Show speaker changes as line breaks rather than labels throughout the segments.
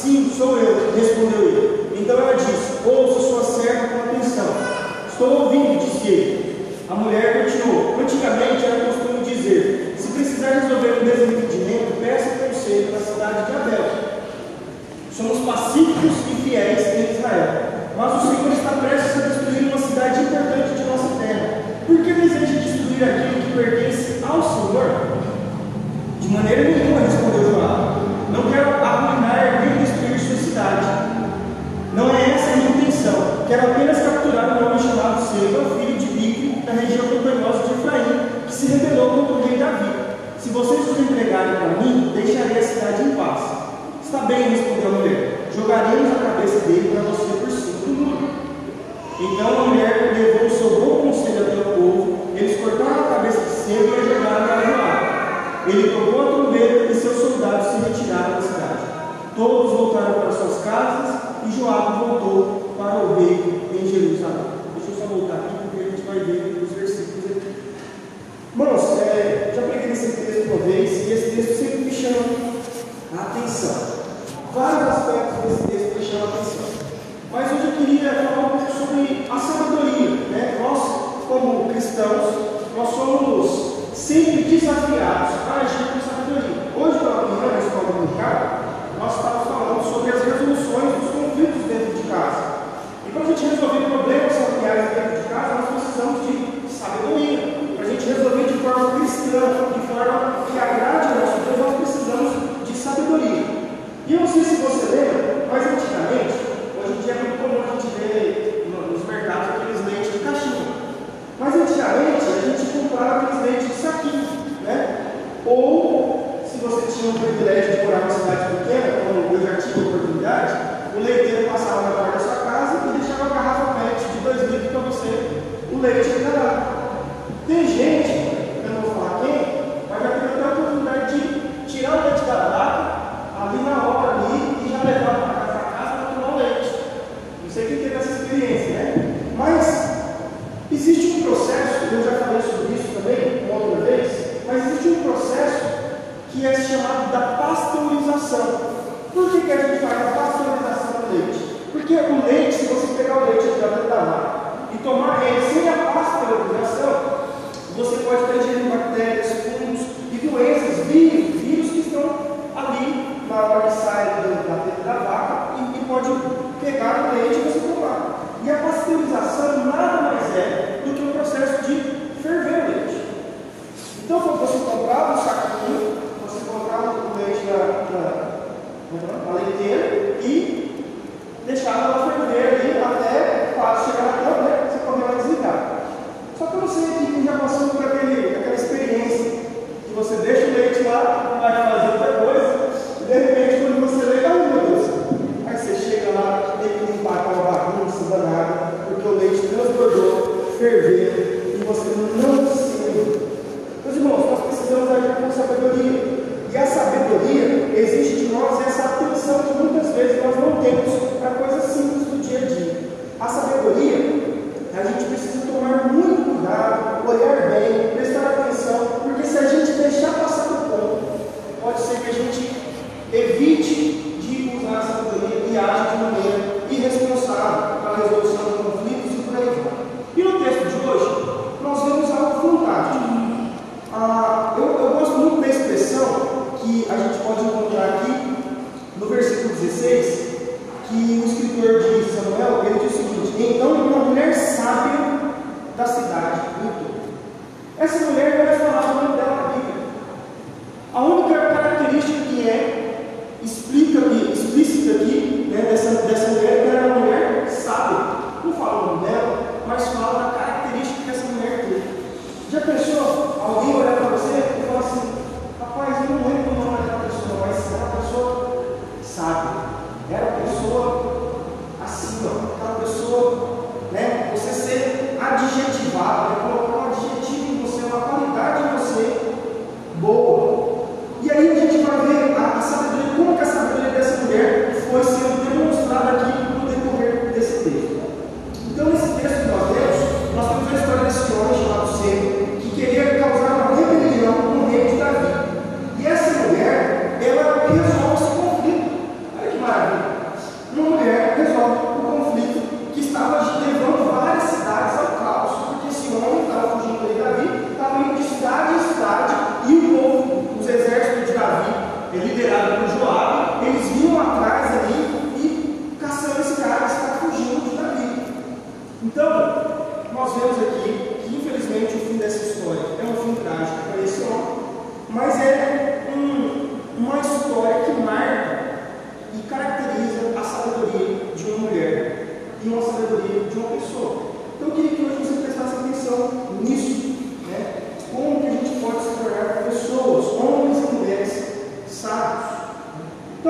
Sim, sou eu, respondeu ele. Então ela disse: Ouça sua serva com atenção. Estou ouvindo, disse ele. A mulher continuou: Antigamente era costume dizer: Se precisar resolver um desentendimento, peça conselho na cidade de Abel. Somos pacíficos e fiéis em Israel. Mas o Senhor está prestes a destruir uma cidade importante de nossa terra. Por que deseja destruir aquilo que pertence ao Senhor? De maneira Se vocês os entregarem para mim, deixarei a cidade em paz. Está bem, respondeu a mulher. Jogaremos a cabeça dele para você por cima do. Então a mulher levou o seu bom conselho até o povo. Eles cortaram a cabeça de cedo e a jogaram na arvoada. Ele tocou a trombeta e seus soldados se retiraram da cidade. Todos voltaram para suas casas e Joab voltou para o rei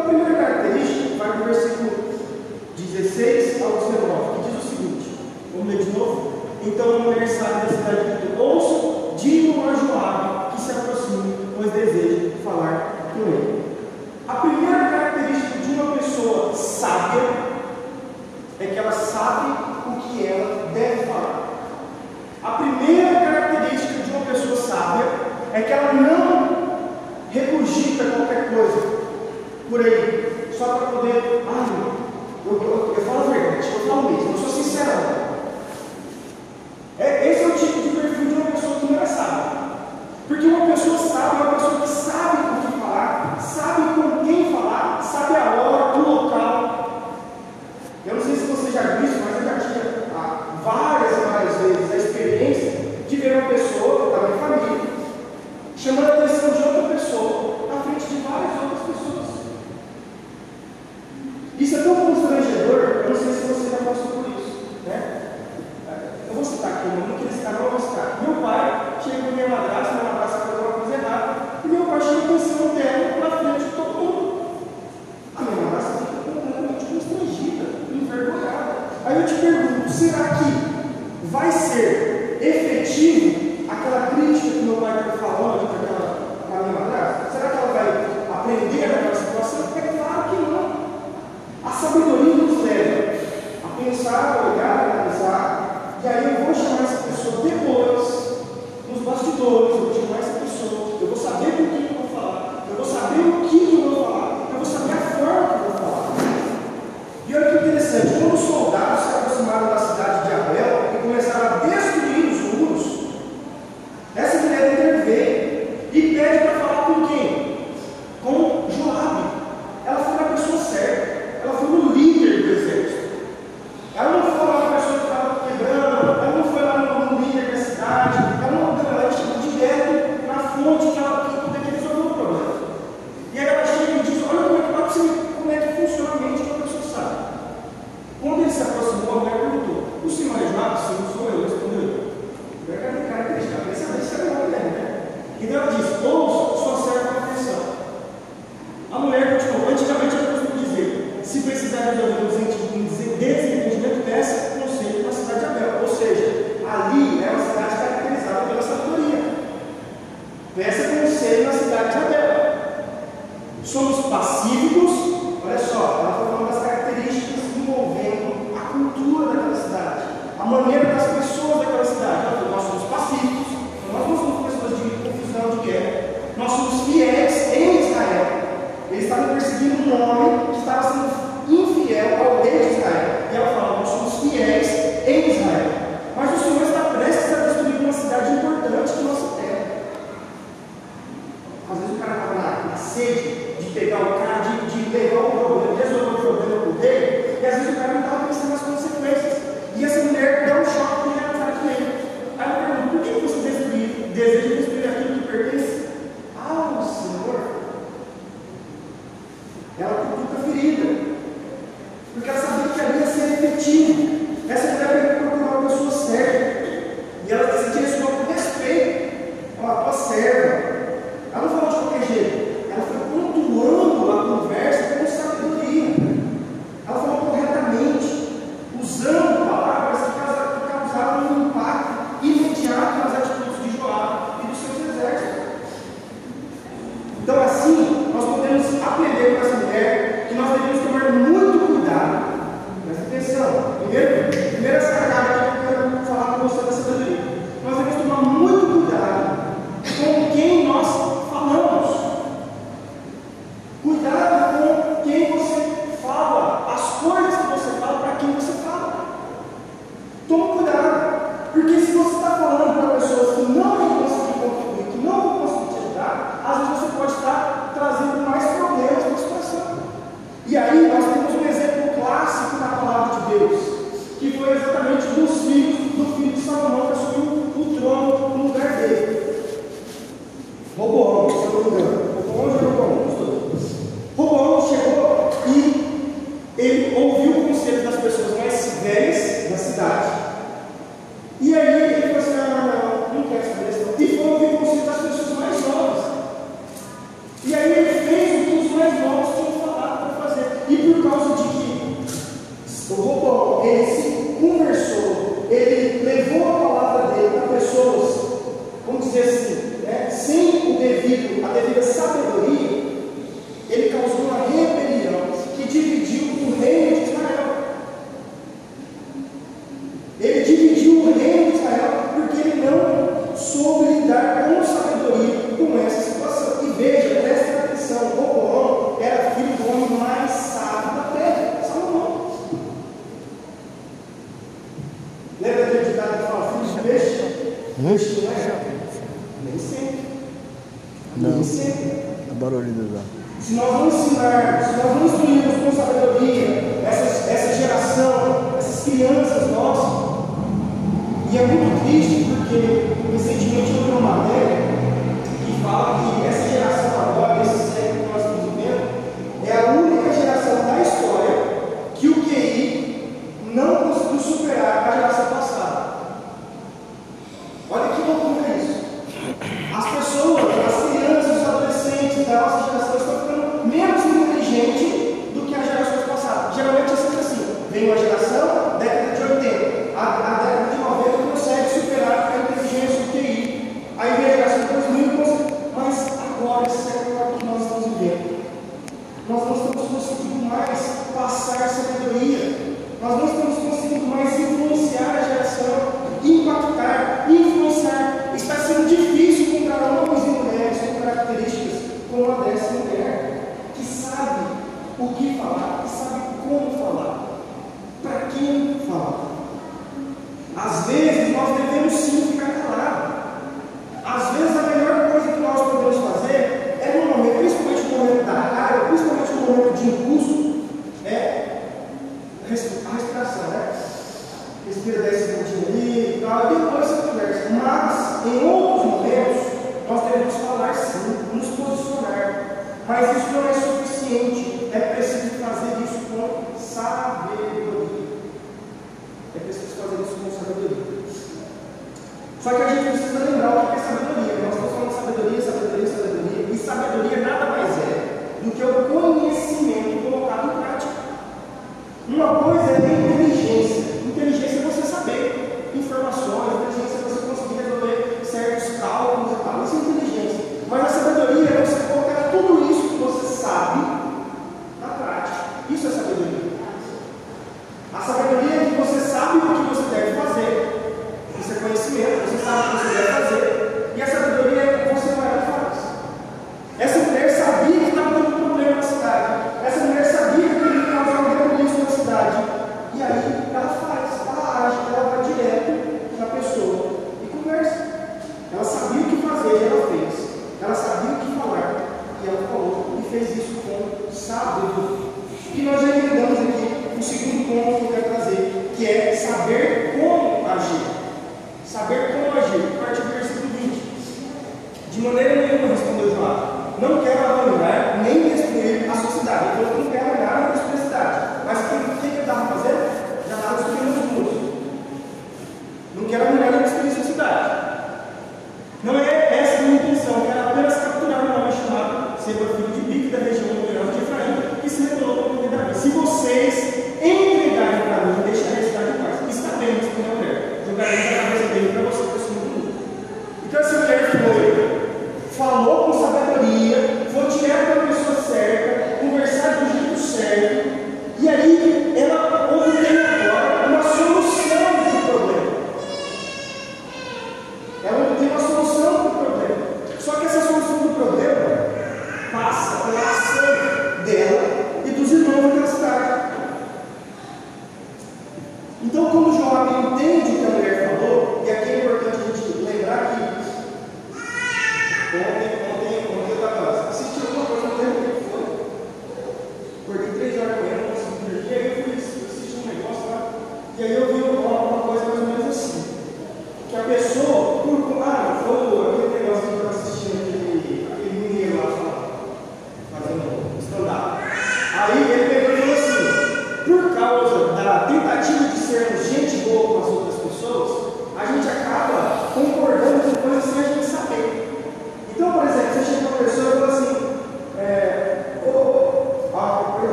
Então, a primeira característica vai do versículo 16 ao 19, que diz o seguinte: vamos ler de novo? Então a mulher sai da cidade de ouço, digam a Joabe que se aproxime, pois deseja falar com ele. A primeira característica de uma pessoa sábia é que ela sabe o que ela deve falar. A primeira característica de uma pessoa sábia é que ela não regurgita qualquer coisa, por aí. como nunca eles estarão a mostrar. Meu pai chegou com minha madrasta, minha madrasta fez uma coisa errada, e meu pai chegou em pensando todo lugar. Não. Você? É barulho Se nós não ensinarmos, se nós não instruirmos com sabedoria essa, essa geração, essas crianças nossas, e é muito triste porque recentemente eu vi uma matéria que fala que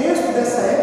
contexto dessa época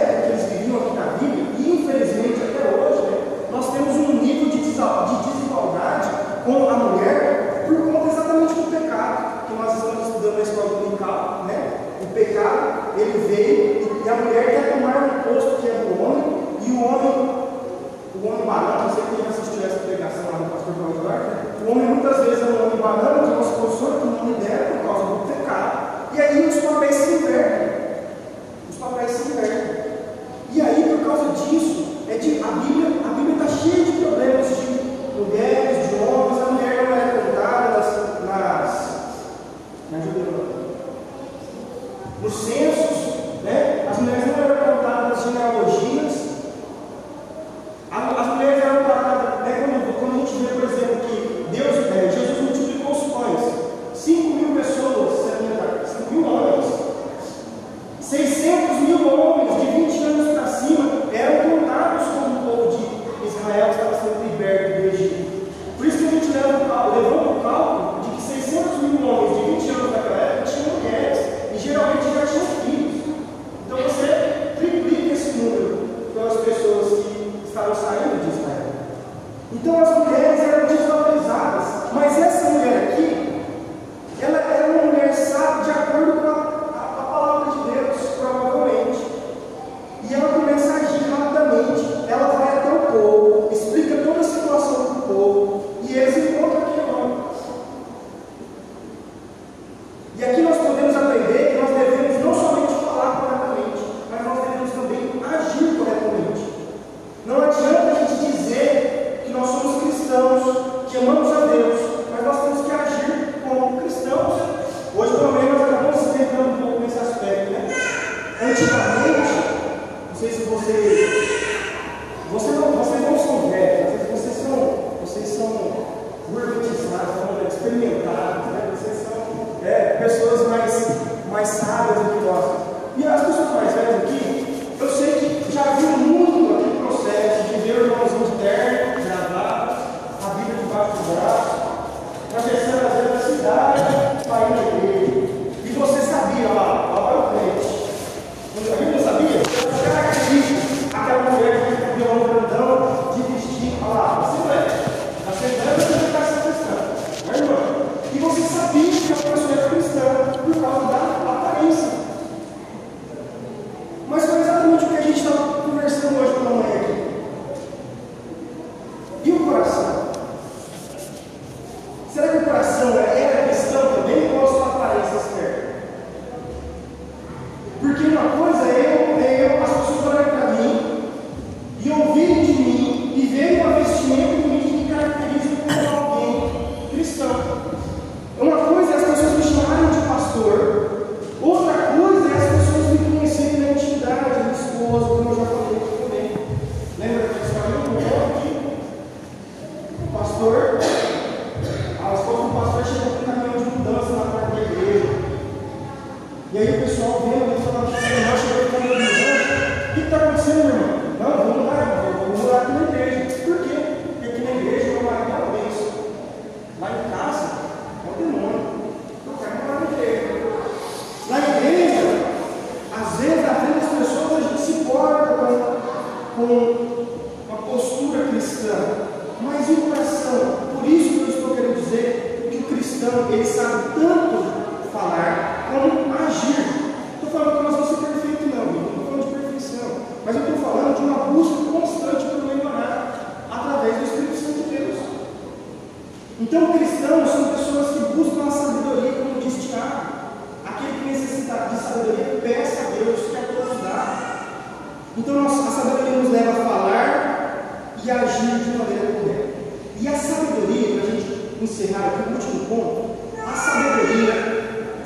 encerrar aqui o último ponto, a sabedoria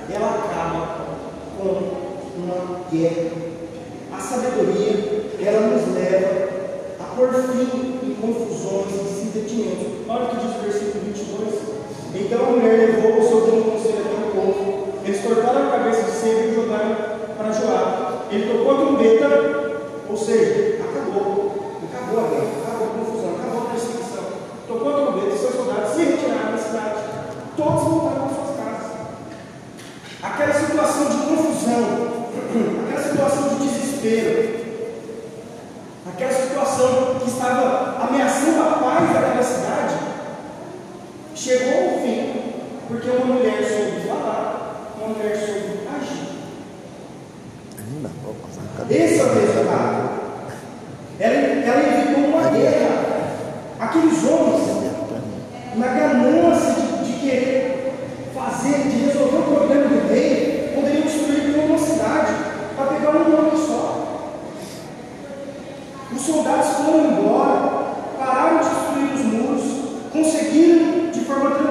ela acaba com uma guerra. A sabedoria ela nos leva a por fim em confusões e sentimentos. Olha o que diz o versículo 22. Então a mulher levou o seu um conselho para o povo. Eles cortaram a cabeça de cedo e jogaram para Joab. Ele tocou a trombeta, ou seja, acabou. Acabou a guerra. Os soldados foram embora, pararam de destruir os muros, conseguiram, de forma tranquila,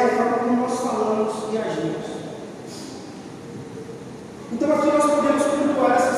é a forma como nós falamos e agimos. Então aqui nós podemos pontuar essa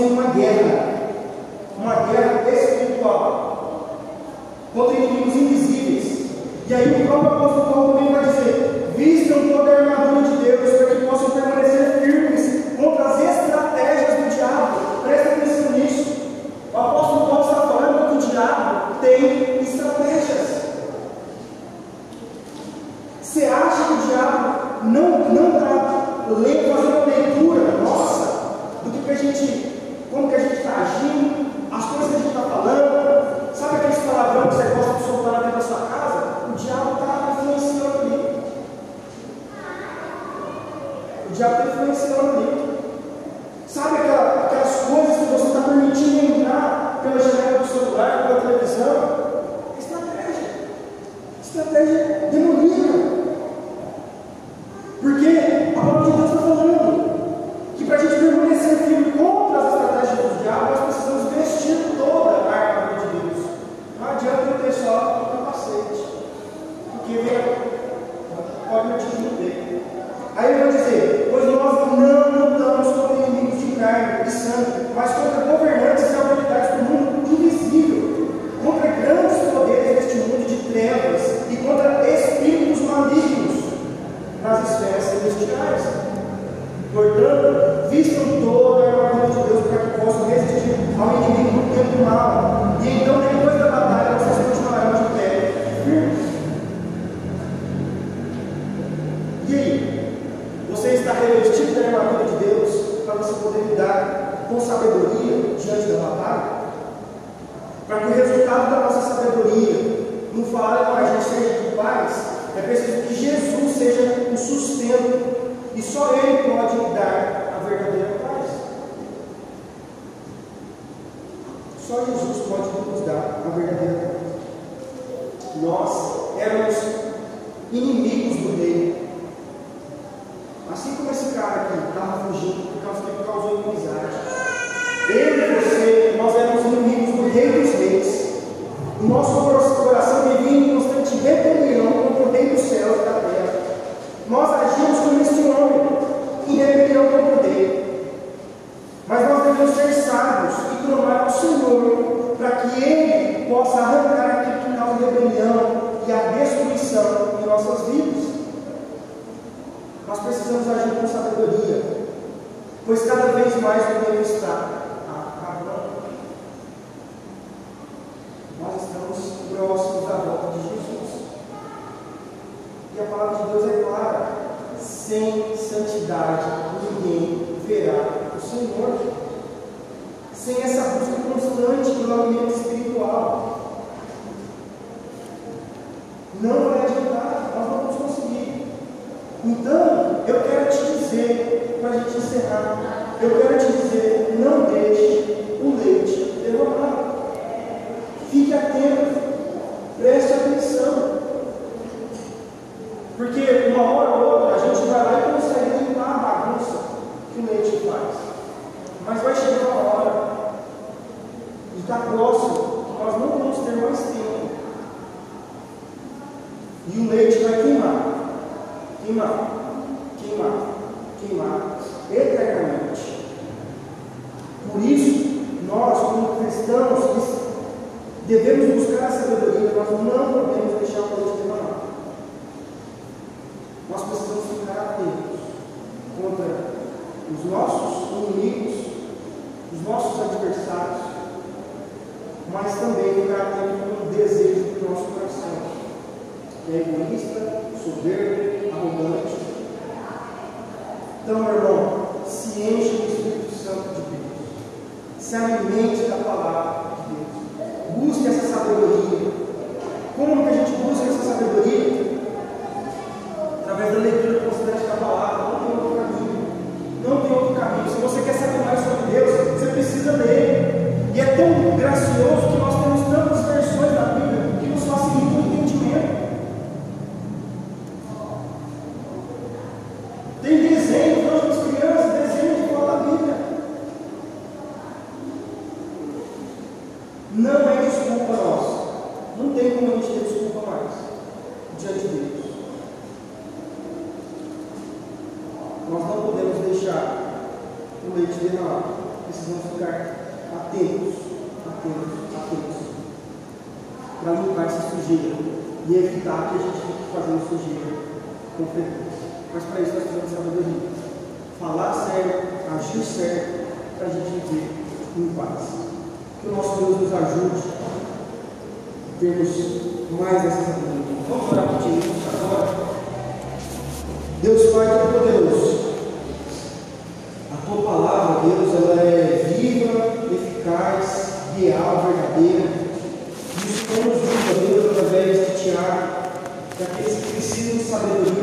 Nós estamos em uma guerra, pode me o. Aí eu vou dizer, O nosso